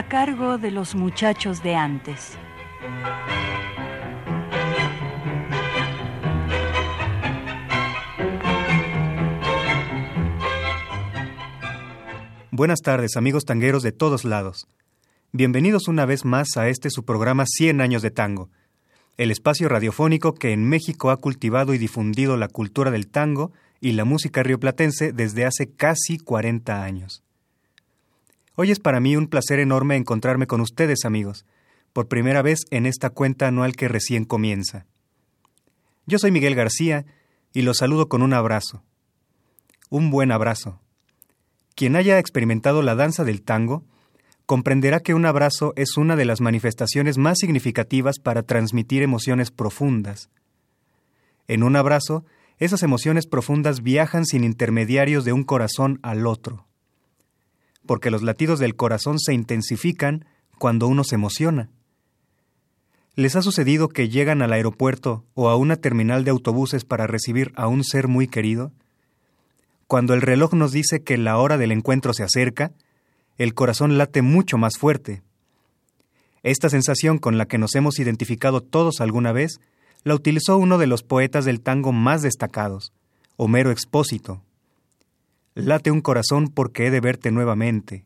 A cargo de los muchachos de antes. Buenas tardes, amigos tangueros de todos lados. Bienvenidos una vez más a este su programa 100 años de tango, el espacio radiofónico que en México ha cultivado y difundido la cultura del tango y la música rioplatense desde hace casi 40 años. Hoy es para mí un placer enorme encontrarme con ustedes, amigos, por primera vez en esta cuenta anual que recién comienza. Yo soy Miguel García y los saludo con un abrazo. Un buen abrazo. Quien haya experimentado la danza del tango comprenderá que un abrazo es una de las manifestaciones más significativas para transmitir emociones profundas. En un abrazo, esas emociones profundas viajan sin intermediarios de un corazón al otro porque los latidos del corazón se intensifican cuando uno se emociona. ¿Les ha sucedido que llegan al aeropuerto o a una terminal de autobuses para recibir a un ser muy querido? Cuando el reloj nos dice que la hora del encuentro se acerca, el corazón late mucho más fuerte. Esta sensación con la que nos hemos identificado todos alguna vez la utilizó uno de los poetas del tango más destacados, Homero Expósito. Late un corazón porque he de verte nuevamente.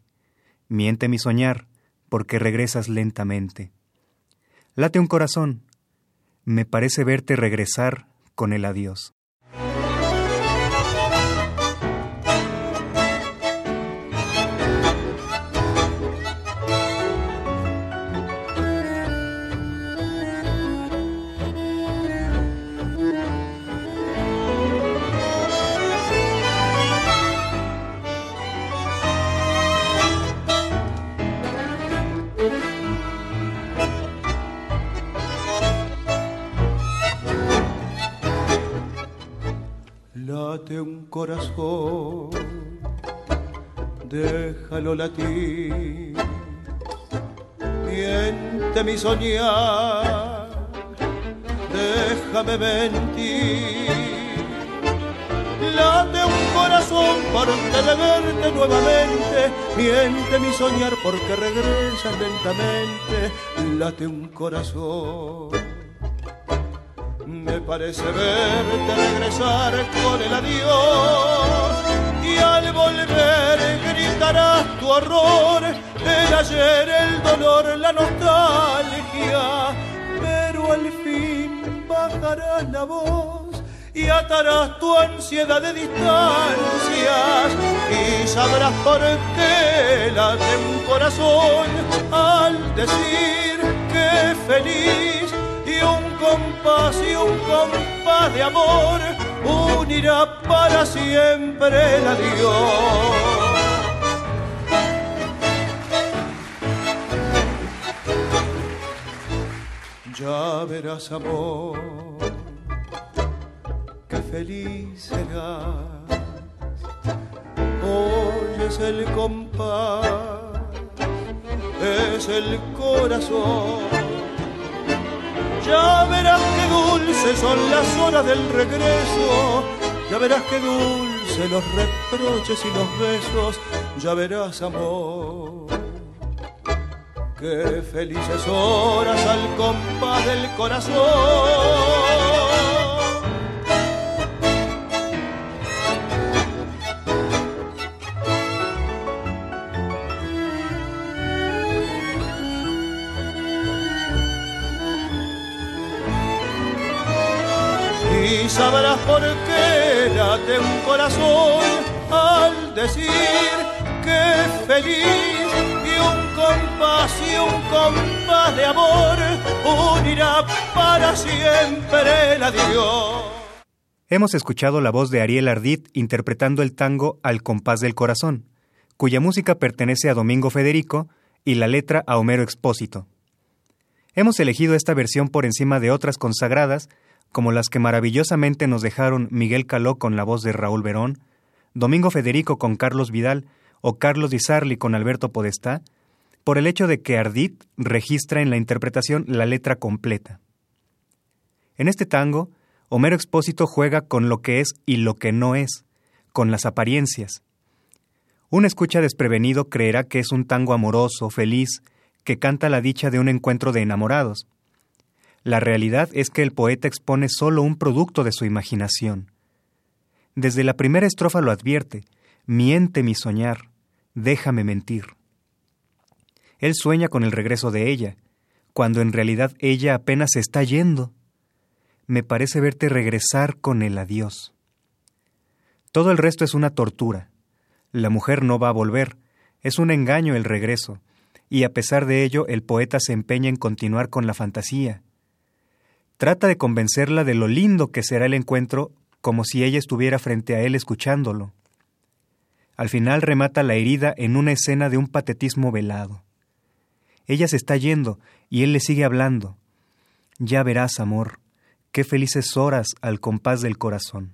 Miente mi soñar porque regresas lentamente. Late un corazón. Me parece verte regresar con el adiós. Un corazón, déjalo latir, miente mi soñar, déjame mentir. Late un corazón de verte nuevamente, miente mi soñar porque regresas lentamente, late un corazón me parece verte regresar con el adiós. Y al volver gritarás tu horror, el ayer, el dolor, la nostalgia, pero al fin bajarás la voz y atarás tu ansiedad de distancias. Y sabrás por qué late un corazón al decir que feliz un compás y un compás de amor unirá para siempre el adiós. Ya verás amor, que feliz serás. Hoy es el compás, es el corazón ya verás qué dulces son las horas del regreso. Ya verás qué dulces los reproches y los besos. Ya verás amor. Qué felices horas al compás del corazón. Sabrás por qué late un corazón al decir que feliz y un compás y un compás de amor unirá para siempre el adiós. Hemos escuchado la voz de Ariel Ardit interpretando el tango Al compás del corazón, cuya música pertenece a Domingo Federico y la letra a Homero Expósito. Hemos elegido esta versión por encima de otras consagradas, como las que maravillosamente nos dejaron Miguel Caló con la voz de Raúl Verón, Domingo Federico con Carlos Vidal o Carlos Di Sarli con Alberto Podestá, por el hecho de que Ardit registra en la interpretación la letra completa. En este tango, Homero Expósito juega con lo que es y lo que no es, con las apariencias. Un escucha desprevenido creerá que es un tango amoroso, feliz, que canta la dicha de un encuentro de enamorados. La realidad es que el poeta expone solo un producto de su imaginación. Desde la primera estrofa lo advierte, miente mi soñar, déjame mentir. Él sueña con el regreso de ella, cuando en realidad ella apenas se está yendo. Me parece verte regresar con el adiós. Todo el resto es una tortura. La mujer no va a volver, es un engaño el regreso, y a pesar de ello el poeta se empeña en continuar con la fantasía, Trata de convencerla de lo lindo que será el encuentro como si ella estuviera frente a él escuchándolo. Al final remata la herida en una escena de un patetismo velado. Ella se está yendo y él le sigue hablando. Ya verás, amor, qué felices horas al compás del corazón.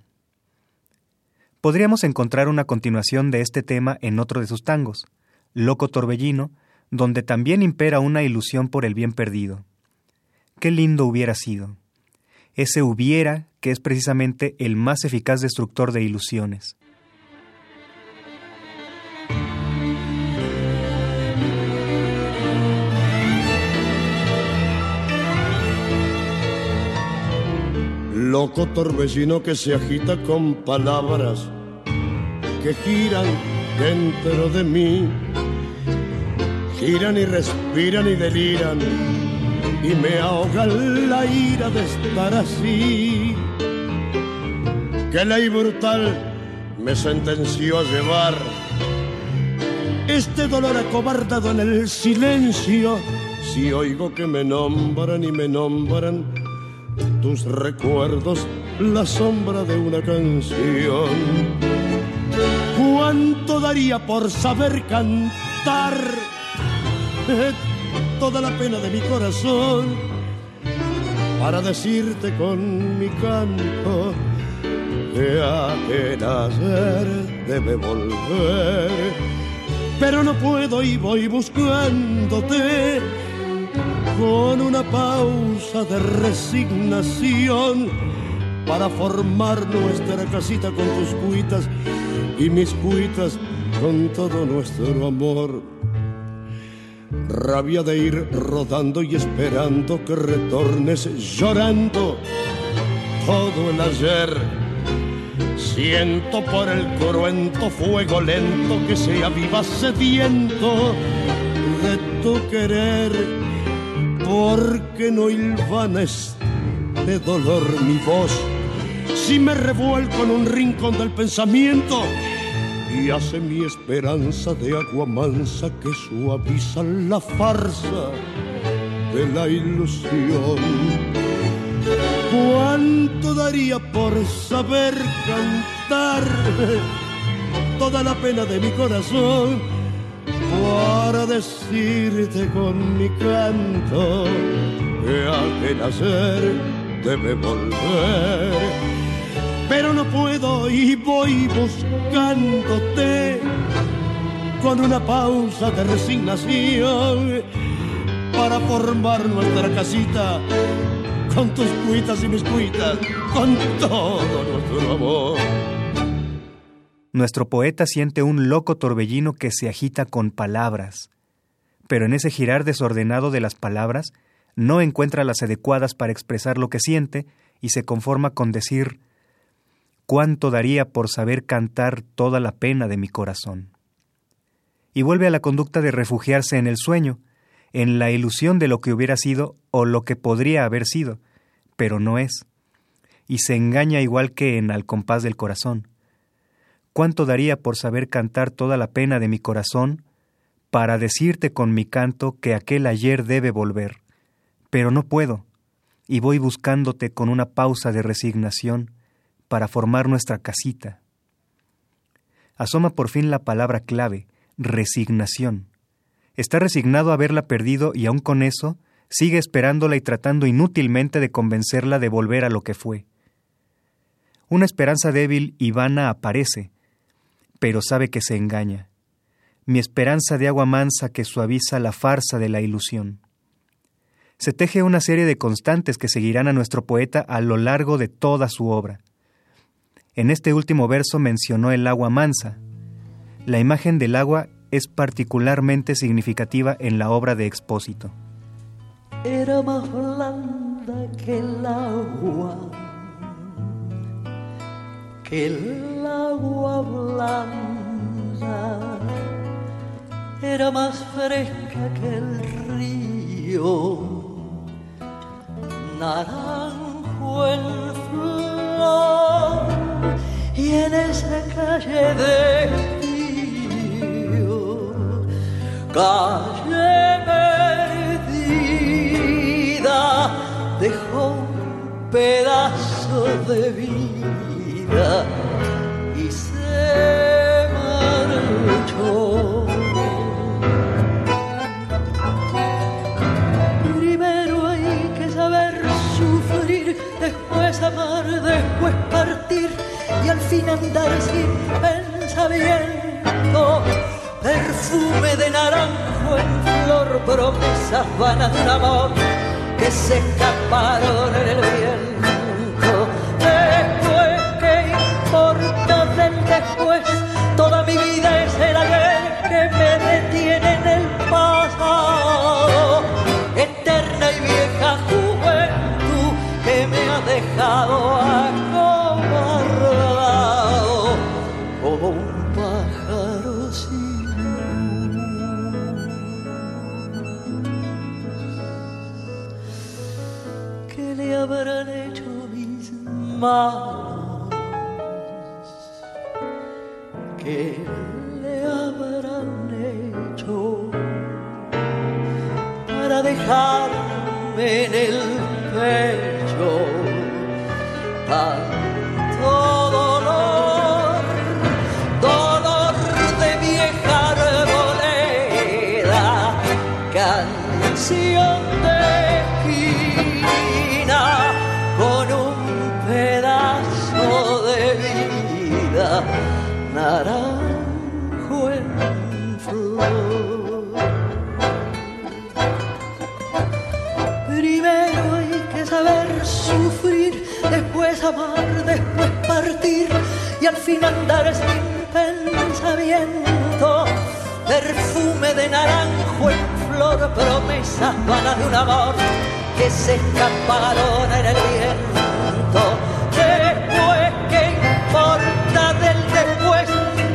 Podríamos encontrar una continuación de este tema en otro de sus tangos, Loco Torbellino, donde también impera una ilusión por el bien perdido. Qué lindo hubiera sido. Ese hubiera que es precisamente el más eficaz destructor de ilusiones. Loco torbellino que se agita con palabras que giran dentro de mí, giran y respiran y deliran y me ahoga la ira de estar así. Que ley brutal me sentenció a llevar este dolor acobardado en el silencio. Si oigo que me nombran y me nombran tus recuerdos, la sombra de una canción. ¿Cuánto daría por saber cantar? Toda la pena de mi corazón para decirte con mi canto que aquel ayer debe volver. Pero no puedo y voy buscándote con una pausa de resignación para formar nuestra casita con tus cuitas y mis cuitas con todo nuestro amor rabia de ir rodando y esperando que retornes llorando todo el ayer. Siento por el cruento fuego lento que se aviva sediento de tu querer, porque no hilvana de dolor mi voz. Si me revuelco en un rincón del pensamiento, y hace mi esperanza de agua mansa que suaviza la farsa de la ilusión. ¿Cuánto daría por saber cantar toda la pena de mi corazón para decirte con mi canto que aquel hacer debe volver? Pero no puedo y voy buscándote con una pausa de resignación para formar nuestra casita con tus cuitas y mis cuitas, con todo nuestro amor. Nuestro poeta siente un loco torbellino que se agita con palabras, pero en ese girar desordenado de las palabras no encuentra las adecuadas para expresar lo que siente y se conforma con decir cuánto daría por saber cantar toda la pena de mi corazón. Y vuelve a la conducta de refugiarse en el sueño, en la ilusión de lo que hubiera sido o lo que podría haber sido, pero no es, y se engaña igual que en Al compás del corazón. ¿Cuánto daría por saber cantar toda la pena de mi corazón para decirte con mi canto que aquel ayer debe volver? Pero no puedo, y voy buscándote con una pausa de resignación, para formar nuestra casita. Asoma por fin la palabra clave, resignación. Está resignado a haberla perdido y aun con eso sigue esperándola y tratando inútilmente de convencerla de volver a lo que fue. Una esperanza débil y vana aparece, pero sabe que se engaña. Mi esperanza de agua mansa que suaviza la farsa de la ilusión. Se teje una serie de constantes que seguirán a nuestro poeta a lo largo de toda su obra. En este último verso mencionó el agua mansa. La imagen del agua es particularmente significativa en la obra de Expósito. Era más blanda que el agua, que el agua blanda, era más fresca que el río, naranjo en flor, y en esa calle de calle perdida dejó un pedazo de vida y se marchó. Primero hay que saber sufrir, después amar, después partir y al fin andar sin pensamiento perfume de naranjo en flor, promesas vanas de amor que se escaparon en el viento. Después, ¿qué importa del después? Toda mi vida es el ayer que me detiene en el pasado. Eterna y vieja juventud que me ha dejado habrán hecho mis manos? ¿Qué le habrán hecho para dejarme en el pecho amar, después partir y al fin andar sin pensamiento. Perfume de naranjo en flor, promesas vanas de un amor que se escaparon en el viento. Después que importa del después,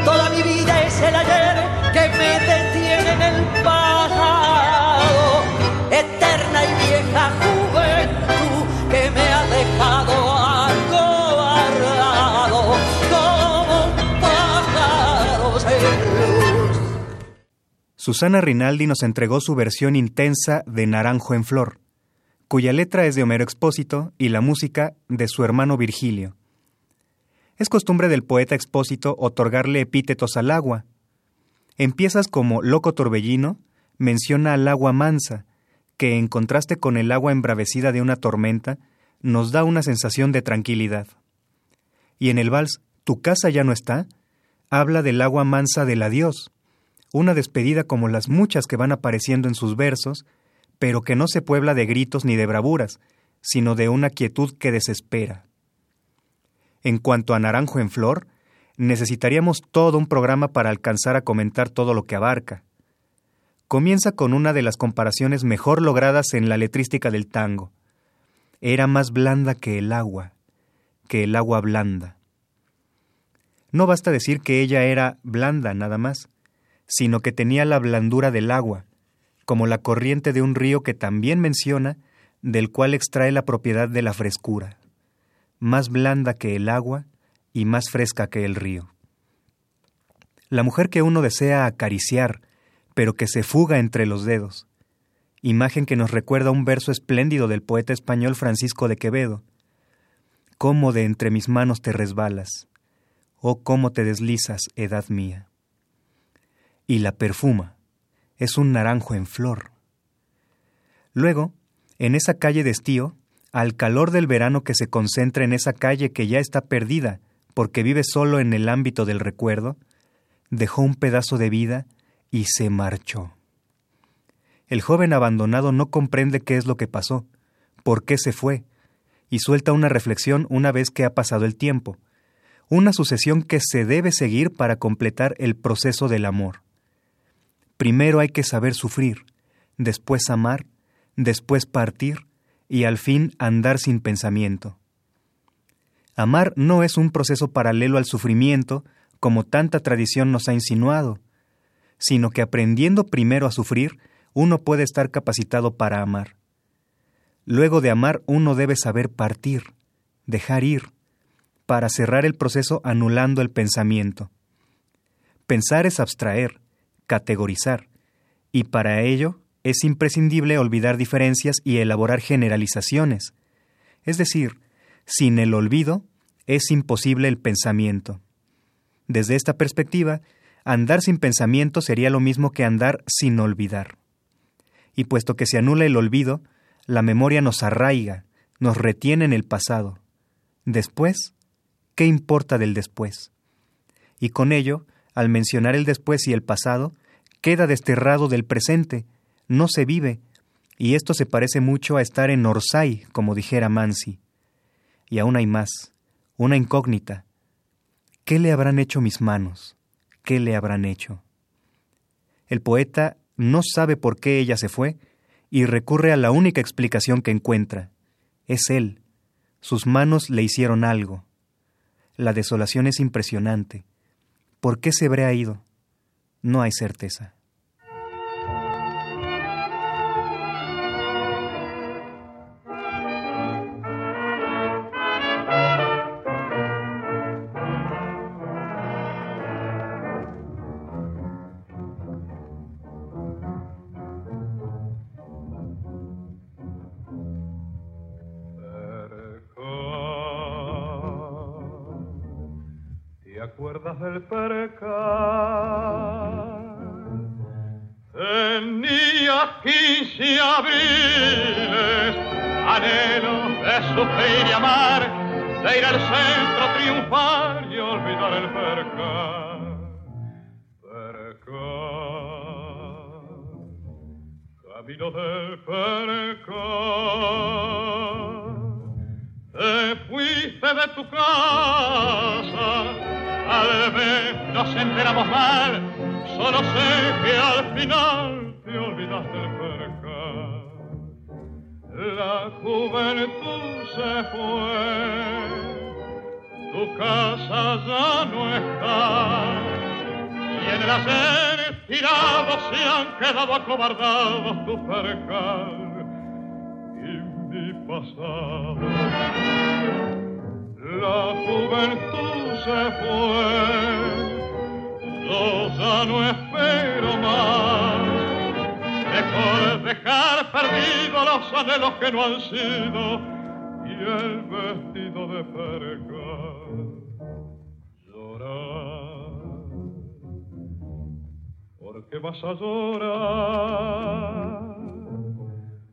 toda mi vida es el ayer que me detiene en el pasado. Eterna y vieja Susana Rinaldi nos entregó su versión intensa de Naranjo en Flor, cuya letra es de Homero Expósito y la música de su hermano Virgilio. Es costumbre del poeta expósito otorgarle epítetos al agua. En piezas como Loco Torbellino menciona al agua mansa, que en contraste con el agua embravecida de una tormenta, nos da una sensación de tranquilidad. Y en el vals Tu casa ya no está, habla del agua mansa del adiós, una despedida como las muchas que van apareciendo en sus versos, pero que no se puebla de gritos ni de bravuras, sino de una quietud que desespera. En cuanto a Naranjo en Flor, necesitaríamos todo un programa para alcanzar a comentar todo lo que abarca. Comienza con una de las comparaciones mejor logradas en la letrística del tango. Era más blanda que el agua, que el agua blanda. No basta decir que ella era blanda nada más, sino que tenía la blandura del agua, como la corriente de un río que también menciona, del cual extrae la propiedad de la frescura más blanda que el agua y más fresca que el río. La mujer que uno desea acariciar, pero que se fuga entre los dedos. Imagen que nos recuerda un verso espléndido del poeta español Francisco de Quevedo. Cómo de entre mis manos te resbalas, oh cómo te deslizas, edad mía. Y la perfuma, es un naranjo en flor. Luego, En esa calle de estío, al calor del verano que se concentra en esa calle que ya está perdida porque vive solo en el ámbito del recuerdo, dejó un pedazo de vida y se marchó. El joven abandonado no comprende qué es lo que pasó, por qué se fue, y suelta una reflexión una vez que ha pasado el tiempo, una sucesión que se debe seguir para completar el proceso del amor. Primero hay que saber sufrir, después amar, después partir y al fin andar sin pensamiento. Amar no es un proceso paralelo al sufrimiento, como tanta tradición nos ha insinuado, sino que aprendiendo primero a sufrir, uno puede estar capacitado para amar. Luego de amar uno debe saber partir, dejar ir, para cerrar el proceso anulando el pensamiento. Pensar es abstraer, categorizar, y para ello es imprescindible olvidar diferencias y elaborar generalizaciones. Es decir, sin el olvido es imposible el pensamiento. Desde esta perspectiva, andar sin pensamiento sería lo mismo que andar sin olvidar. Y puesto que se anula el olvido, la memoria nos arraiga, nos retiene en el pasado. Después, ¿qué importa del después? Y con ello, al mencionar el después y el pasado, queda desterrado del presente, no se vive, y esto se parece mucho a estar en Orsay, como dijera Mansi. Y aún hay más, una incógnita. ¿Qué le habrán hecho mis manos? ¿Qué le habrán hecho? El poeta no sabe por qué ella se fue, y recurre a la única explicación que encuentra. Es él. Sus manos le hicieron algo. La desolación es impresionante. ¿Por qué se habrá ido? No hay certeza. Acuerdas del percal? Tenía quince abriles, anhelo de sufrir y amar, de ir al centro triunfar y olvidar el percal. Percal, camino del percal. Te fuiste de tu casa Tal vez nos enteramos mal, solo sé que al final te olvidaste del percal. La juventud se fue, tu casa ya no está, y en el hacer tirado se han quedado acobardados tu percal y mi pasado. La juventud se fue, yo ya no espero más. Mejor dejar perdido los anhelos que no han sido y el vestido de percal. Llorar, ¿por qué vas a llorar?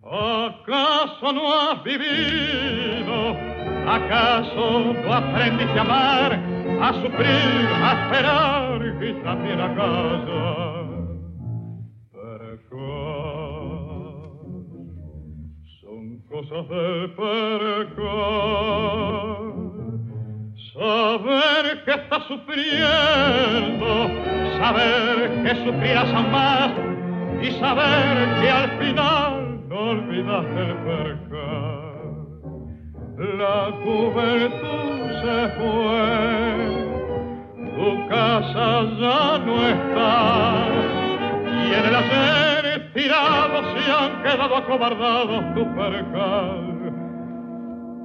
¿Acaso no has vivido? ¿Acaso no aprendiste a amar, a sufrir, a esperar y también a callar? son cosas de percal. Saber que estás sufriendo, saber que sufrirás aún más y saber que al final no olvidas el percal la juventud se fue, tu casa ya no está, y en el hacer tirado se han quedado acobardados tu percal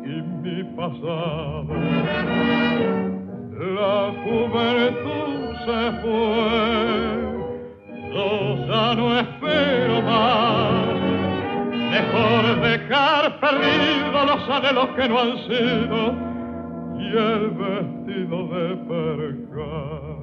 y mi pasado. La juventud se fue, yo ya no espero más Mejor dejar perdidos los anhelos que no han sido y el vestido de percal.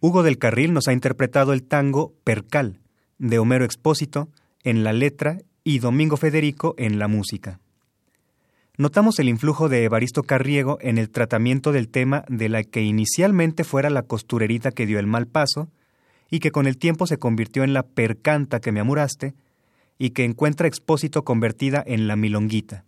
Hugo del Carril nos ha interpretado el tango Percal, de Homero Expósito, en la letra y Domingo Federico en la música. Notamos el influjo de Evaristo Carriego en el tratamiento del tema de la que inicialmente fuera la costurerita que dio el mal paso y que con el tiempo se convirtió en la percanta que me amuraste y que encuentra Expósito convertida en la milonguita.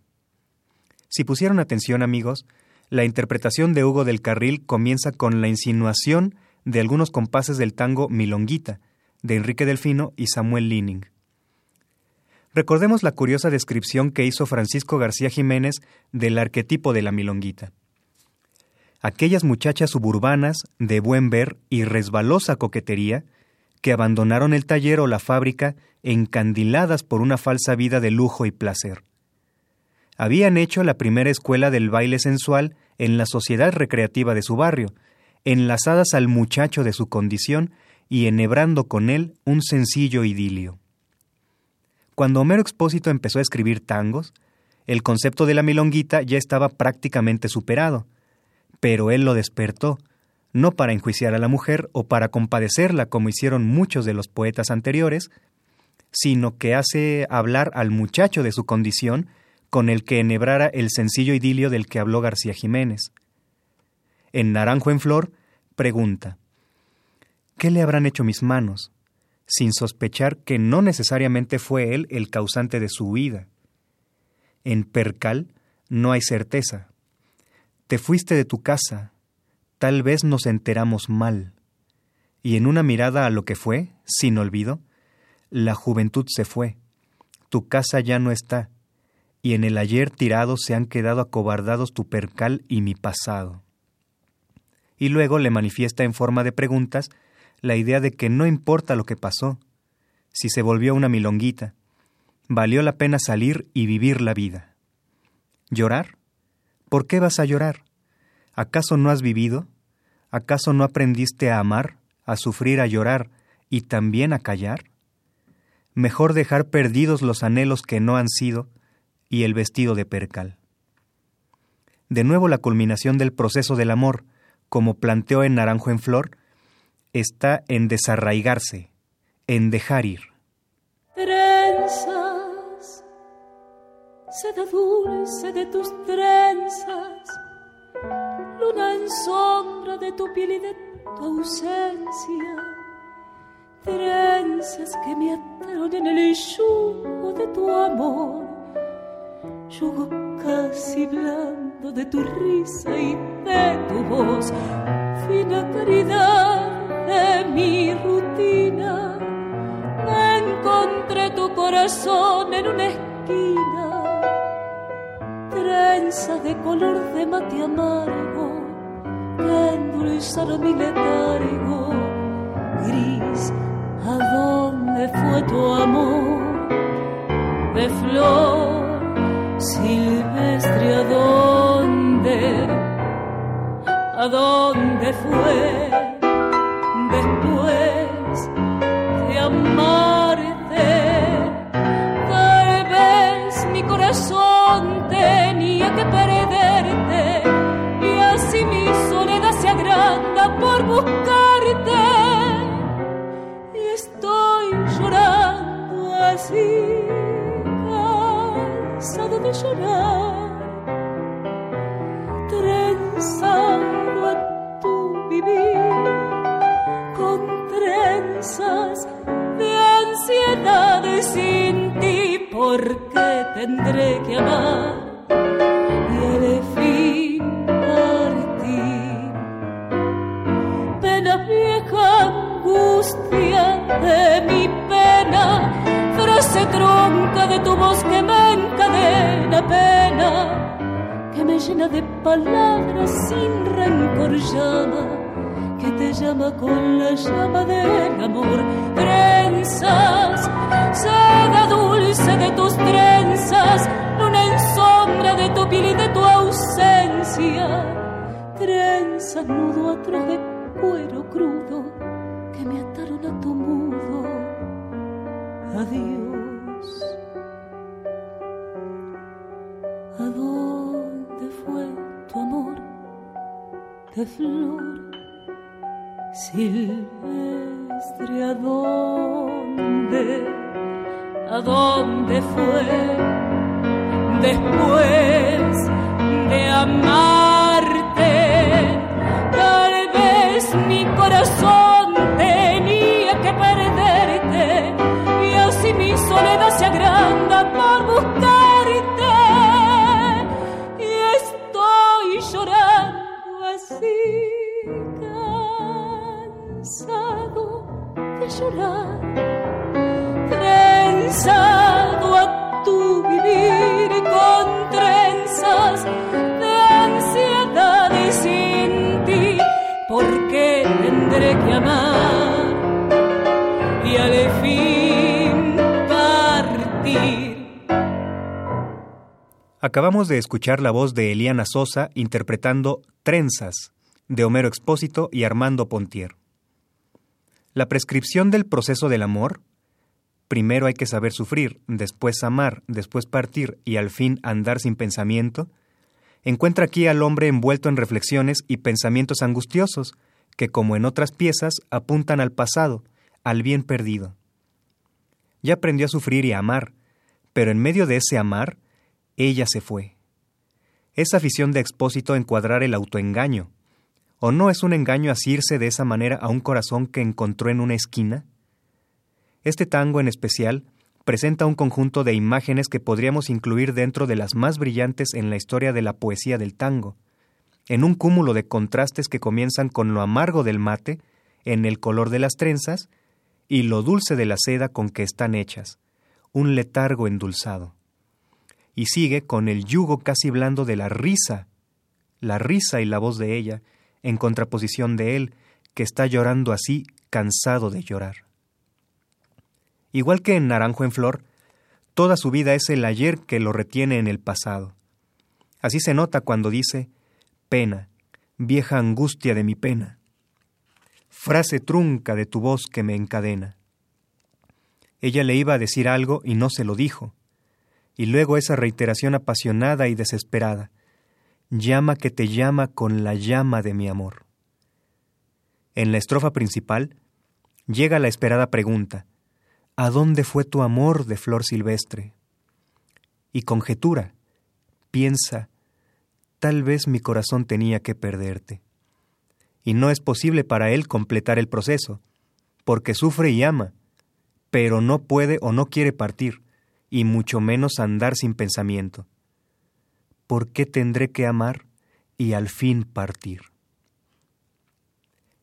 Si pusieron atención, amigos, la interpretación de Hugo del Carril comienza con la insinuación de algunos compases del tango Milonguita, de Enrique Delfino y Samuel Lining. Recordemos la curiosa descripción que hizo Francisco García Jiménez del arquetipo de la milonguita. Aquellas muchachas suburbanas, de buen ver y resbalosa coquetería, que abandonaron el taller o la fábrica encandiladas por una falsa vida de lujo y placer. Habían hecho la primera escuela del baile sensual en la sociedad recreativa de su barrio, enlazadas al muchacho de su condición y enhebrando con él un sencillo idilio. Cuando Homero Expósito empezó a escribir tangos, el concepto de la milonguita ya estaba prácticamente superado, pero él lo despertó, no para enjuiciar a la mujer o para compadecerla como hicieron muchos de los poetas anteriores, sino que hace hablar al muchacho de su condición con el que enhebrara el sencillo idilio del que habló García Jiménez. En Naranjo en Flor, pregunta, ¿qué le habrán hecho mis manos? sin sospechar que no necesariamente fue él el causante de su huida. En Percal no hay certeza. Te fuiste de tu casa, tal vez nos enteramos mal. Y en una mirada a lo que fue, sin olvido, la juventud se fue, tu casa ya no está, y en el ayer tirado se han quedado acobardados tu percal y mi pasado. Y luego le manifiesta en forma de preguntas la idea de que no importa lo que pasó, si se volvió una milonguita, valió la pena salir y vivir la vida. ¿Llorar? ¿Por qué vas a llorar? ¿Acaso no has vivido? ¿Acaso no aprendiste a amar, a sufrir, a llorar y también a callar? Mejor dejar perdidos los anhelos que no han sido y el vestido de percal. De nuevo la culminación del proceso del amor, como planteó en Naranjo en Flor, está en desarraigarse, en dejar ir. Trenzas, seda dulce de tus trenzas, luna en sombra de tu piel y de tu ausencia. Trenzas que me ataron en el yugo de tu amor, yugo casi de tu risa y de tu voz, fina caridad de mi rutina. Encontré tu corazón en una esquina, trenza de color de mate amargo que endulzaron mi letargo. Gris, ¿a dónde fue tu amor? De flor silvestre, ¿a dónde? ¿A dónde fue? después de amarte. Tal vez mi corazón tenía que perderte y así mi soledad se agranda por buscarte. Tendré que amar así llorar, trenzado a tu vivir con trenzas de ansiedad y sin ti, porque tendré que amar y al fin partir. Acabamos de escuchar la voz de Eliana Sosa interpretando Trenzas, de Homero Expósito y Armando Pontier. La prescripción del proceso del amor, primero hay que saber sufrir, después amar, después partir y al fin andar sin pensamiento, encuentra aquí al hombre envuelto en reflexiones y pensamientos angustiosos, que como en otras piezas apuntan al pasado, al bien perdido. Ya aprendió a sufrir y a amar, pero en medio de ese amar, ella se fue. Es afición de expósito encuadrar el autoengaño, ¿O no es un engaño asirse de esa manera a un corazón que encontró en una esquina? Este tango en especial presenta un conjunto de imágenes que podríamos incluir dentro de las más brillantes en la historia de la poesía del tango, en un cúmulo de contrastes que comienzan con lo amargo del mate, en el color de las trenzas, y lo dulce de la seda con que están hechas, un letargo endulzado. Y sigue con el yugo casi blando de la risa, la risa y la voz de ella, en contraposición de él, que está llorando así, cansado de llorar. Igual que en Naranjo en Flor, toda su vida es el ayer que lo retiene en el pasado. Así se nota cuando dice, pena, vieja angustia de mi pena, frase trunca de tu voz que me encadena. Ella le iba a decir algo y no se lo dijo, y luego esa reiteración apasionada y desesperada, llama que te llama con la llama de mi amor. En la estrofa principal llega la esperada pregunta, ¿A dónde fue tu amor de flor silvestre? Y conjetura, piensa, tal vez mi corazón tenía que perderte. Y no es posible para él completar el proceso, porque sufre y ama, pero no puede o no quiere partir, y mucho menos andar sin pensamiento. ¿Por qué tendré que amar y al fin partir?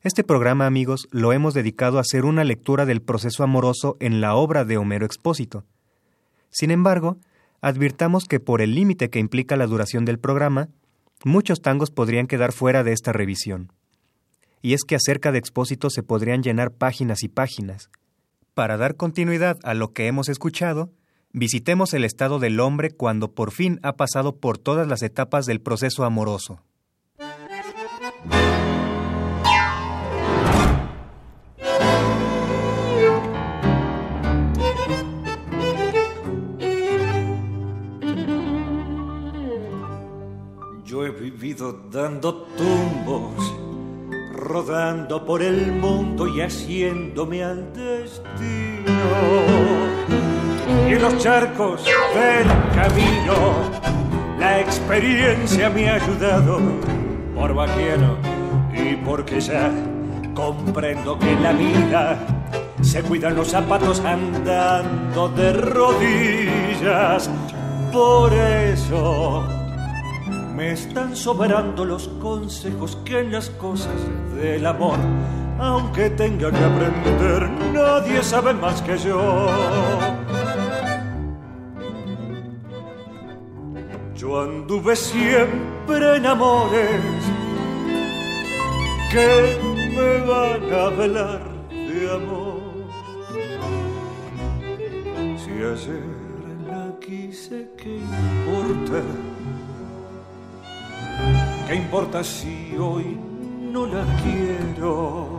Este programa, amigos, lo hemos dedicado a hacer una lectura del proceso amoroso en la obra de Homero Expósito. Sin embargo, advirtamos que por el límite que implica la duración del programa, muchos tangos podrían quedar fuera de esta revisión. Y es que acerca de Expósito se podrían llenar páginas y páginas. Para dar continuidad a lo que hemos escuchado, Visitemos el estado del hombre cuando por fin ha pasado por todas las etapas del proceso amoroso. Yo he vivido dando tumbos, rodando por el mundo y haciéndome al destino y los charcos del camino la experiencia me ha ayudado por vaquiano y porque ya comprendo que en la vida se cuidan los zapatos andando de rodillas. Por eso me están sobrando los consejos que en las cosas del amor, aunque tenga que aprender, nadie sabe más que yo. Yo anduve siempre en amores que me van a hablar de amor. Si ayer la quise, ¿qué importa? ¿Qué importa si hoy no la quiero?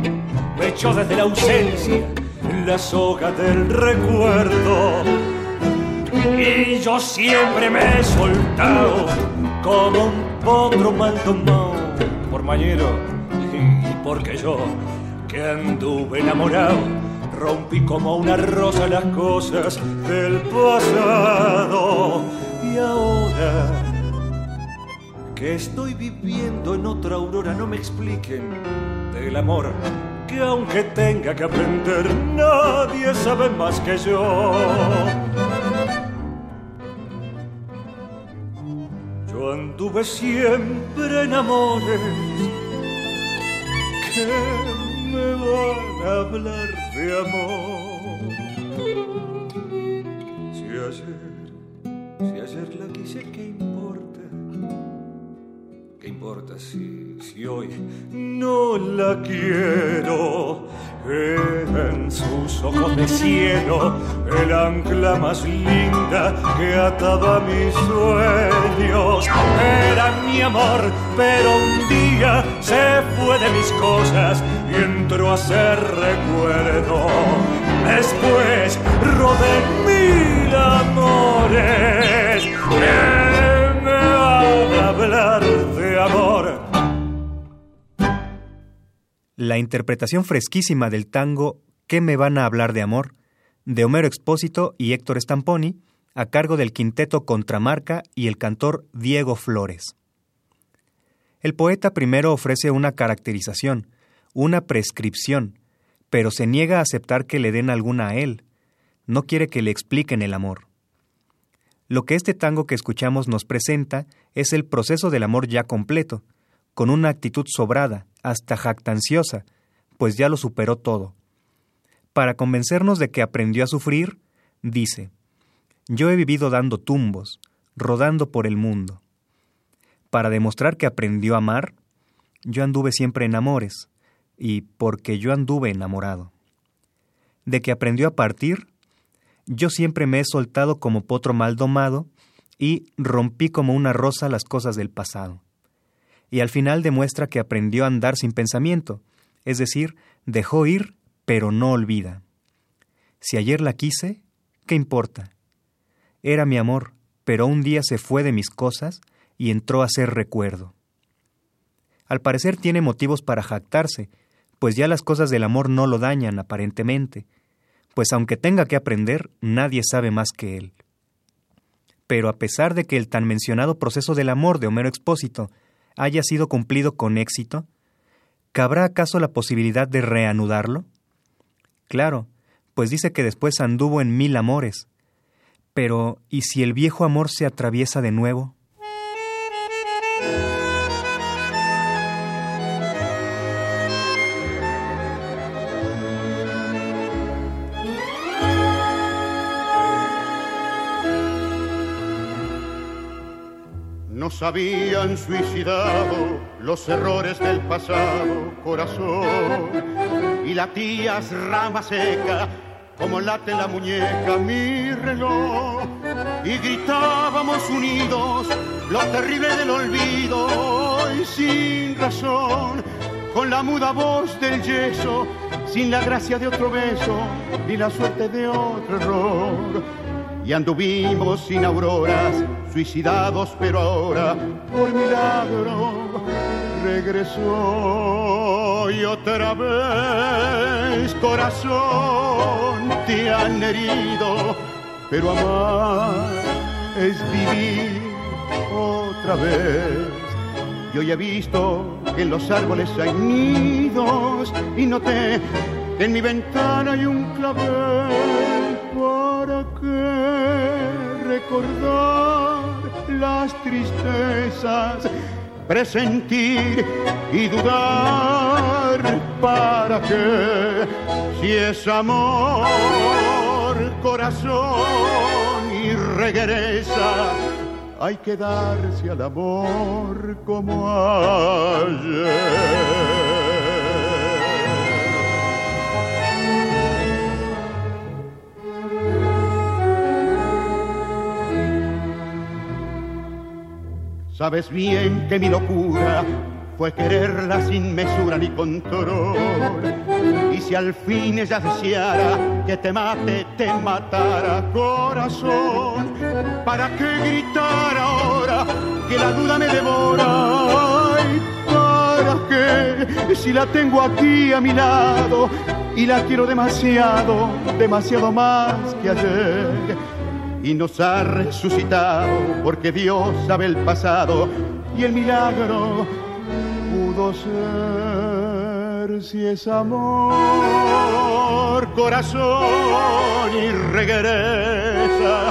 me echó desde la ausencia la soga del recuerdo. Y yo siempre me he soltado como un potro mal tomado por mañero. Y porque yo, que anduve enamorado, rompí como una rosa las cosas del pasado. Y ahora que estoy viviendo en otra aurora, no me expliquen del amor que aunque tenga que aprender, nadie sabe más que yo. Yo anduve siempre en amores que me van a hablar de amor. Si ayer, si ayer la quise, ¿qué importa? ¿Qué importa si, si hoy no la quiero? En sus ojos de cielo, el ancla más linda que ataba mis sueños. Era mi amor, pero un día se fue de mis cosas y entró a ser recuerdo. Después rodé mil amores La interpretación fresquísima del tango ¿Qué me van a hablar de amor? de Homero Expósito y Héctor Stamponi, a cargo del quinteto Contramarca y el cantor Diego Flores. El poeta primero ofrece una caracterización, una prescripción, pero se niega a aceptar que le den alguna a él. No quiere que le expliquen el amor. Lo que este tango que escuchamos nos presenta es el proceso del amor ya completo, con una actitud sobrada, hasta jactanciosa, pues ya lo superó todo. Para convencernos de que aprendió a sufrir, dice, Yo he vivido dando tumbos, rodando por el mundo. Para demostrar que aprendió a amar, yo anduve siempre en amores, y porque yo anduve enamorado. De que aprendió a partir, yo siempre me he soltado como potro mal domado y rompí como una rosa las cosas del pasado y al final demuestra que aprendió a andar sin pensamiento, es decir, dejó ir, pero no olvida. Si ayer la quise, ¿qué importa? Era mi amor, pero un día se fue de mis cosas y entró a ser recuerdo. Al parecer tiene motivos para jactarse, pues ya las cosas del amor no lo dañan aparentemente, pues aunque tenga que aprender, nadie sabe más que él. Pero a pesar de que el tan mencionado proceso del amor de Homero Expósito haya sido cumplido con éxito, ¿cabrá acaso la posibilidad de reanudarlo? Claro, pues dice que después anduvo en mil amores. Pero, ¿y si el viejo amor se atraviesa de nuevo? Habían suicidado los errores del pasado corazón. Y latías rama seca como late la muñeca mi reloj. Y gritábamos unidos lo terrible del olvido. Y sin razón con la muda voz del yeso sin la gracia de otro beso ni la suerte de otro error y anduvimos sin auroras, suicidados, pero ahora, por milagro, regresó y otra vez, corazón, te han herido, pero amar es vivir otra vez. Y hoy he visto que en los árboles hay nidos y noté que en mi ventana hay un clavel para qué recordar las tristezas, presentir y dudar para qué si es amor, corazón y regresa. Hay que darse al amor como ayer. Sabes bien que mi locura fue quererla sin mesura ni control. Y si al fin ella deseara que te mate, te matara corazón, ¿para qué gritar ahora que la duda me devora? ¿Para qué? Si la tengo aquí a mi lado y la quiero demasiado, demasiado más que ayer. Y nos ha resucitado porque Dios sabe el pasado y el milagro pudo ser si es amor, corazón y regresa,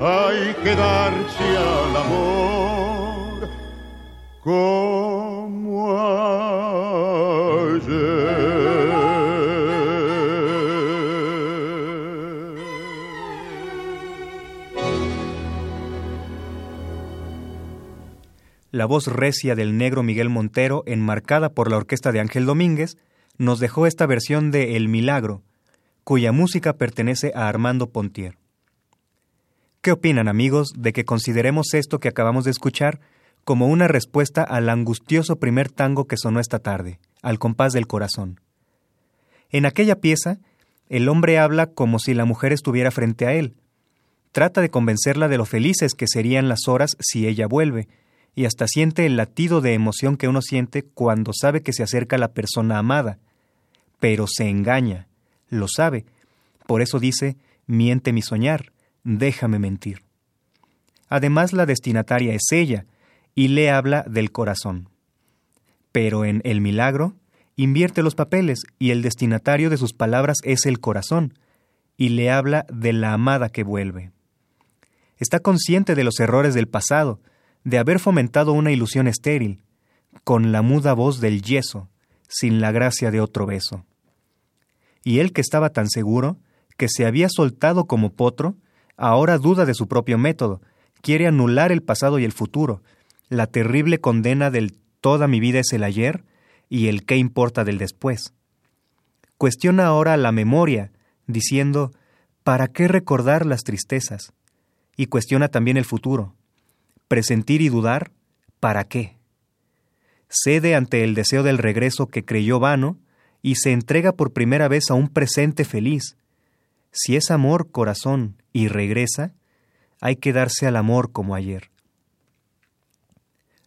hay que darse al amor como La voz recia del negro Miguel Montero, enmarcada por la orquesta de Ángel Domínguez, nos dejó esta versión de El Milagro, cuya música pertenece a Armando Pontier. ¿Qué opinan amigos de que consideremos esto que acabamos de escuchar como una respuesta al angustioso primer tango que sonó esta tarde, al compás del corazón? En aquella pieza, el hombre habla como si la mujer estuviera frente a él. Trata de convencerla de lo felices que serían las horas si ella vuelve, y hasta siente el latido de emoción que uno siente cuando sabe que se acerca la persona amada. Pero se engaña, lo sabe. Por eso dice, miente mi soñar, déjame mentir. Además, la destinataria es ella, y le habla del corazón. Pero en El Milagro, invierte los papeles, y el destinatario de sus palabras es el corazón, y le habla de la amada que vuelve. Está consciente de los errores del pasado, de haber fomentado una ilusión estéril, con la muda voz del yeso, sin la gracia de otro beso. Y él que estaba tan seguro, que se había soltado como potro, ahora duda de su propio método, quiere anular el pasado y el futuro, la terrible condena del toda mi vida es el ayer y el qué importa del después. Cuestiona ahora la memoria, diciendo, ¿para qué recordar las tristezas? Y cuestiona también el futuro, presentir y dudar, ¿para qué? Cede ante el deseo del regreso que creyó vano y se entrega por primera vez a un presente feliz. Si es amor, corazón, y regresa, hay que darse al amor como ayer.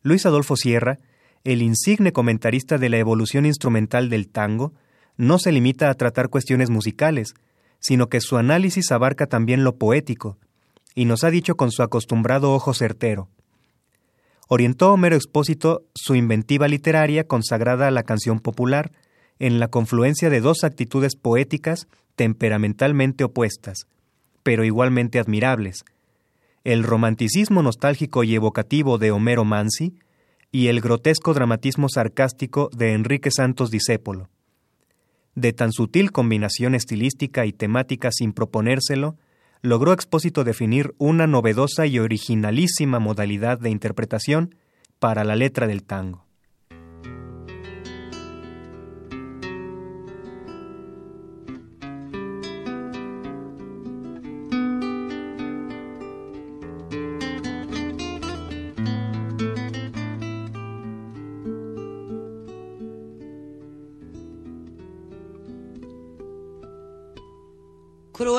Luis Adolfo Sierra, el insigne comentarista de la evolución instrumental del tango, no se limita a tratar cuestiones musicales, sino que su análisis abarca también lo poético, y nos ha dicho con su acostumbrado ojo certero. Orientó Homero Expósito su inventiva literaria consagrada a la canción popular en la confluencia de dos actitudes poéticas temperamentalmente opuestas, pero igualmente admirables, el romanticismo nostálgico y evocativo de Homero Mansi y el grotesco dramatismo sarcástico de Enrique Santos Discépolo. De tan sutil combinación estilística y temática sin proponérselo, logró Expósito definir una novedosa y originalísima modalidad de interpretación para la letra del tango.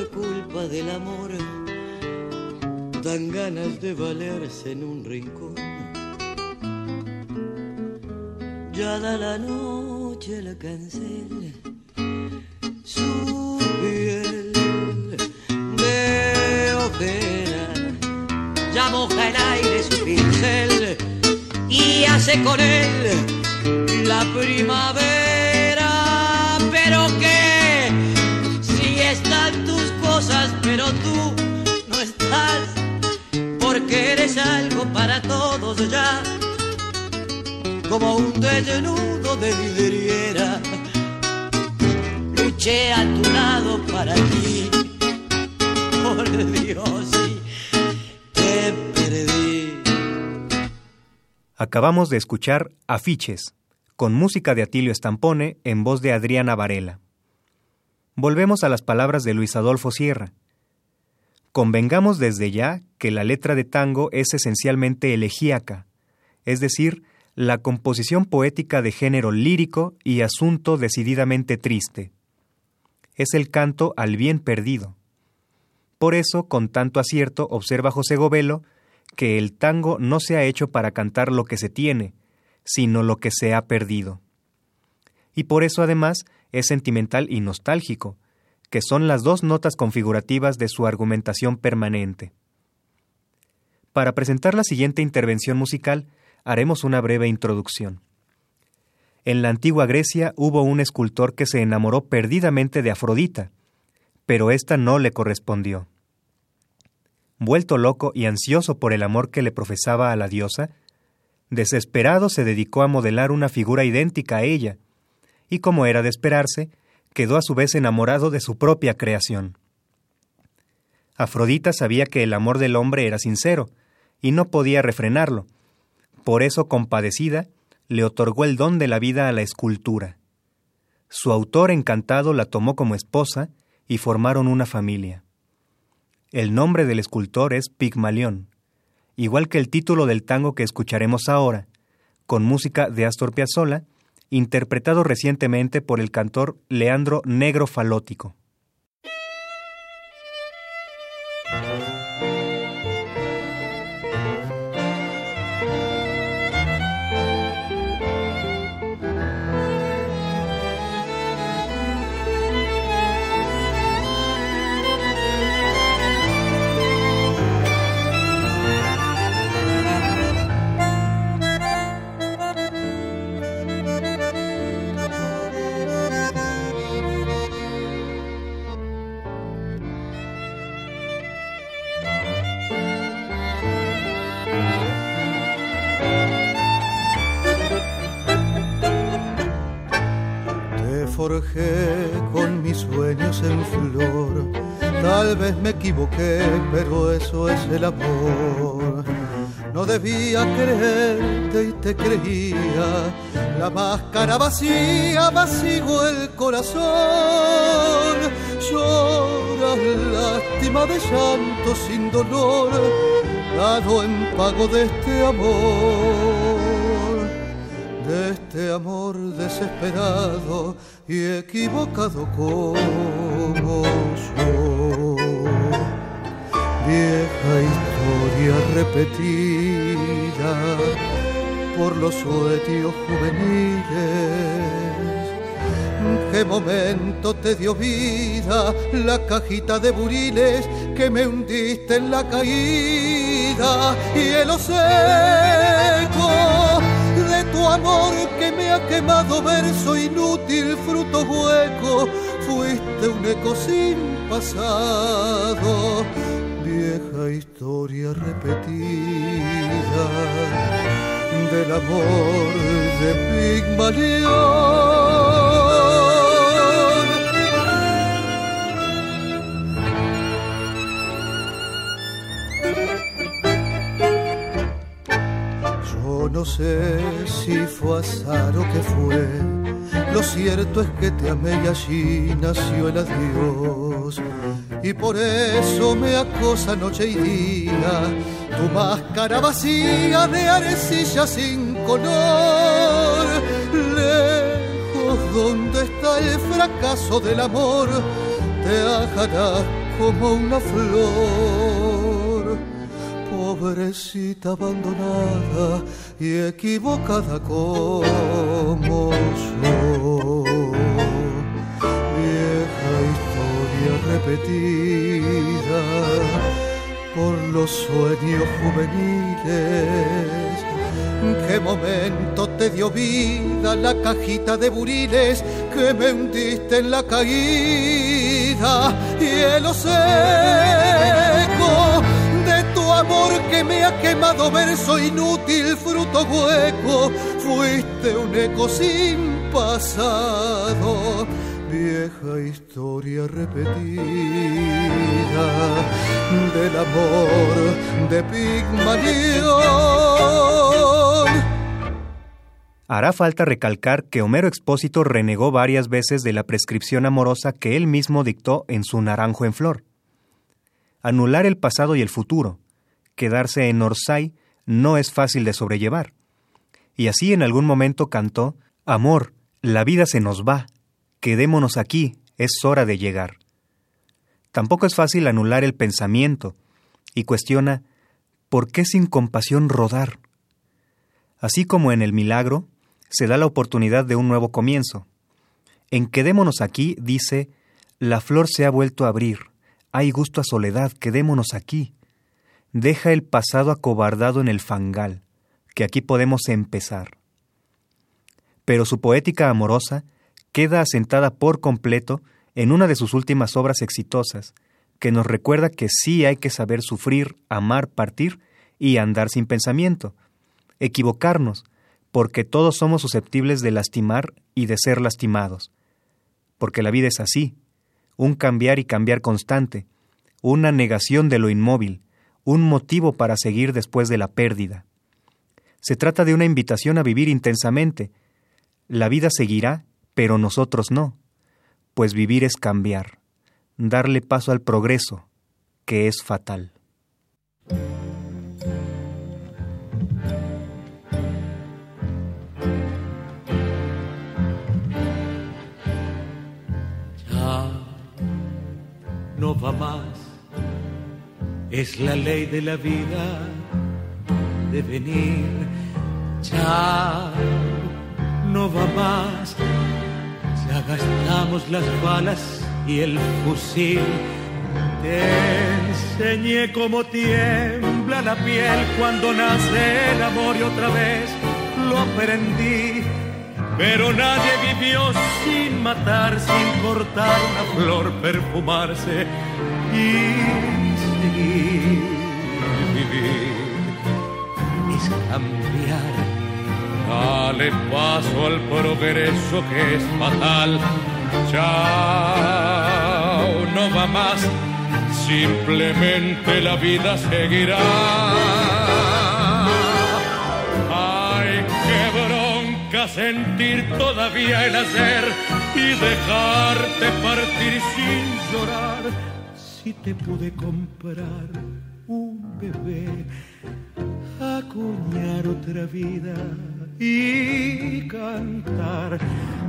fue culpa del amor dan ganas de valerse en un rincón. Ya da la noche la cancel, su piel de ojera, ya moja el aire su pincel y hace con él la primavera. Pero tú no estás porque eres algo para todos ya, como un desnudo de vidriera. Luché a tu lado para ti, por Dios, te perdí. Acabamos de escuchar Afiches, con música de Atilio Estampone en voz de Adriana Varela. Volvemos a las palabras de Luis Adolfo Sierra. Convengamos desde ya que la letra de tango es esencialmente elegíaca, es decir, la composición poética de género lírico y asunto decididamente triste. Es el canto al bien perdido. Por eso, con tanto acierto, observa José Govelo que el tango no se ha hecho para cantar lo que se tiene, sino lo que se ha perdido. Y por eso, además, es sentimental y nostálgico, que son las dos notas configurativas de su argumentación permanente. Para presentar la siguiente intervención musical, haremos una breve introducción. En la antigua Grecia hubo un escultor que se enamoró perdidamente de Afrodita, pero ésta no le correspondió. Vuelto loco y ansioso por el amor que le profesaba a la diosa, desesperado se dedicó a modelar una figura idéntica a ella, y como era de esperarse, quedó a su vez enamorado de su propia creación. Afrodita sabía que el amor del hombre era sincero, y no podía refrenarlo. Por eso, compadecida, le otorgó el don de la vida a la escultura. Su autor encantado la tomó como esposa y formaron una familia. El nombre del escultor es Pigmalión, igual que el título del tango que escucharemos ahora, con música de Astor Piazzolla interpretado recientemente por el cantor Leandro Negro Falótico. No debía creerte y te creía. La máscara vacía, vacío el corazón. Llora lástima de llanto sin dolor, dado en pago de este amor de este amor desesperado y equivocado como yo. Vieja historia repetida por los sueños juveniles. Qué momento te dio vida la cajita de buriles que me hundiste en la caída, hielo seco de tu amor que me ha quemado verso inútil, fruto hueco, fuiste un eco sin pasado, vieja historia repetida del amor de Pigmalión. No sé si fue azar o qué fue. Lo cierto es que te amé y allí nació el adiós. Y por eso me acosa noche y día tu máscara vacía de arecilla sin color. Lejos donde está el fracaso del amor, te ajarás como una flor pobrecita abandonada y equivocada como yo. Vieja historia repetida por los sueños juveniles. ¿Qué momento te dio vida la cajita de buriles que me hundiste en la caída? Hielo seco amor que me ha quemado verso inútil, fruto hueco, fuiste un eco sin pasado, vieja historia repetida del amor de Pigmalión. Hará falta recalcar que Homero Expósito renegó varias veces de la prescripción amorosa que él mismo dictó en su Naranjo en Flor. Anular el pasado y el futuro, quedarse en Orsay no es fácil de sobrellevar. Y así en algún momento cantó, Amor, la vida se nos va, quedémonos aquí, es hora de llegar. Tampoco es fácil anular el pensamiento, y cuestiona, ¿por qué sin compasión rodar? Así como en el milagro, se da la oportunidad de un nuevo comienzo. En Quedémonos aquí dice, la flor se ha vuelto a abrir, hay gusto a soledad, quedémonos aquí deja el pasado acobardado en el fangal, que aquí podemos empezar. Pero su poética amorosa queda asentada por completo en una de sus últimas obras exitosas, que nos recuerda que sí hay que saber sufrir, amar, partir y andar sin pensamiento, equivocarnos, porque todos somos susceptibles de lastimar y de ser lastimados, porque la vida es así, un cambiar y cambiar constante, una negación de lo inmóvil, un motivo para seguir después de la pérdida. Se trata de una invitación a vivir intensamente. La vida seguirá, pero nosotros no, pues vivir es cambiar, darle paso al progreso, que es fatal. Ya no va más es la ley de la vida de venir. Ya no va más, ya gastamos las balas y el fusil. Te enseñé cómo tiembla la piel cuando nace el amor y otra vez lo aprendí. Pero nadie vivió sin matar, sin cortar una flor, perfumarse y vivir es cambiar. Dale paso al progreso que es fatal. Chao, no va más. Simplemente la vida seguirá. Ay, qué bronca sentir todavía el hacer y dejarte partir sin llorar si te pude comprar un bebé, acuñar otra vida y cantar.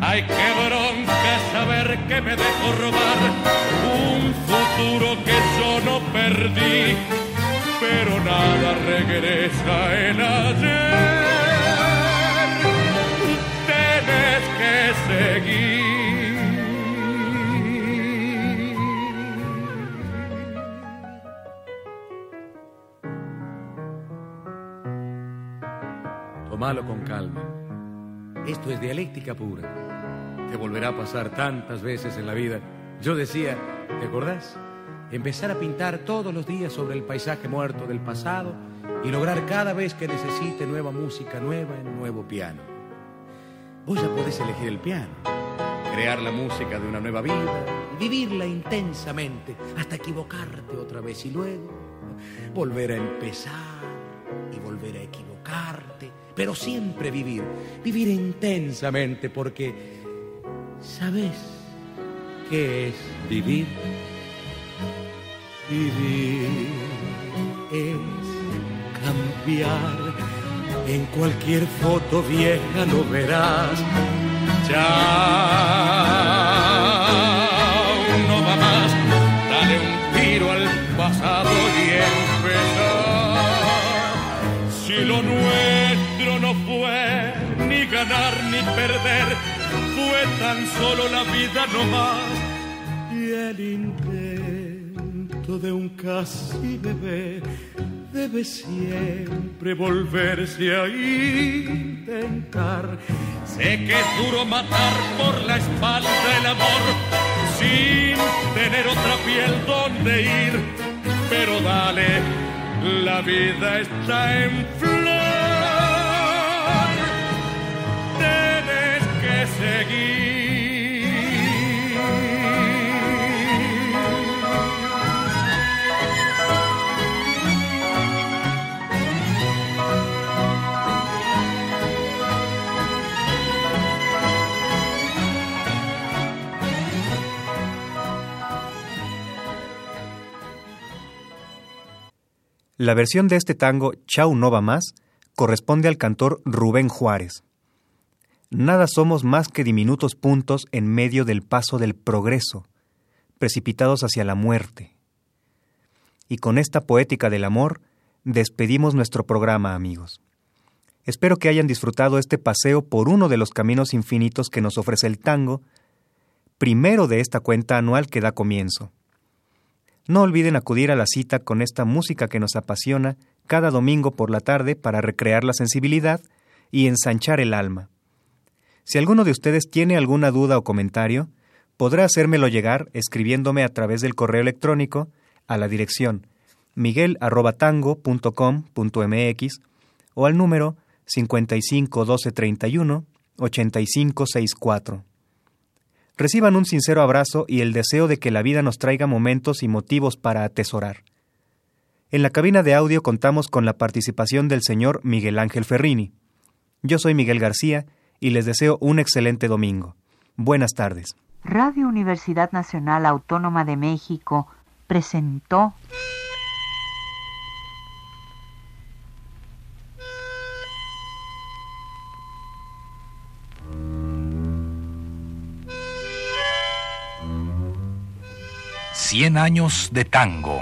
Ay, qué bronca saber que me dejo robar un futuro que yo no perdí, pero nada regresa en ayer. Tienes que seguir Con calma. Esto es dialéctica pura. Te volverá a pasar tantas veces en la vida. Yo decía, ¿te acordás? Empezar a pintar todos los días sobre el paisaje muerto del pasado y lograr cada vez que necesite nueva música nueva en nuevo piano. Vos ya podés elegir el piano, crear la música de una nueva vida, vivirla intensamente hasta equivocarte otra vez y luego volver a empezar y volver a equivocarte, pero siempre vivir, vivir intensamente porque ¿sabes qué es vivir? Vivir es cambiar. En cualquier foto vieja lo verás. Ya fue tan solo la vida no más. Y el intento de un casi bebé debe siempre volverse a intentar. Sé que es duro matar por la espalda el amor sin tener otra piel donde ir, pero dale, la vida está en flor. La versión de este tango, Chau no va más, corresponde al cantor Rubén Juárez. Nada somos más que diminutos puntos en medio del paso del progreso, precipitados hacia la muerte. Y con esta poética del amor, despedimos nuestro programa, amigos. Espero que hayan disfrutado este paseo por uno de los caminos infinitos que nos ofrece el tango, primero de esta cuenta anual que da comienzo. No olviden acudir a la cita con esta música que nos apasiona cada domingo por la tarde para recrear la sensibilidad y ensanchar el alma. Si alguno de ustedes tiene alguna duda o comentario, podrá hacérmelo llegar escribiéndome a través del correo electrónico a la dirección miguel@tango.com.mx o al número 55 12 31 85 64. Reciban un sincero abrazo y el deseo de que la vida nos traiga momentos y motivos para atesorar. En la cabina de audio contamos con la participación del señor Miguel Ángel Ferrini. Yo soy Miguel García y les deseo un excelente domingo. Buenas tardes. Radio Universidad Nacional Autónoma de México presentó Cien años de tango.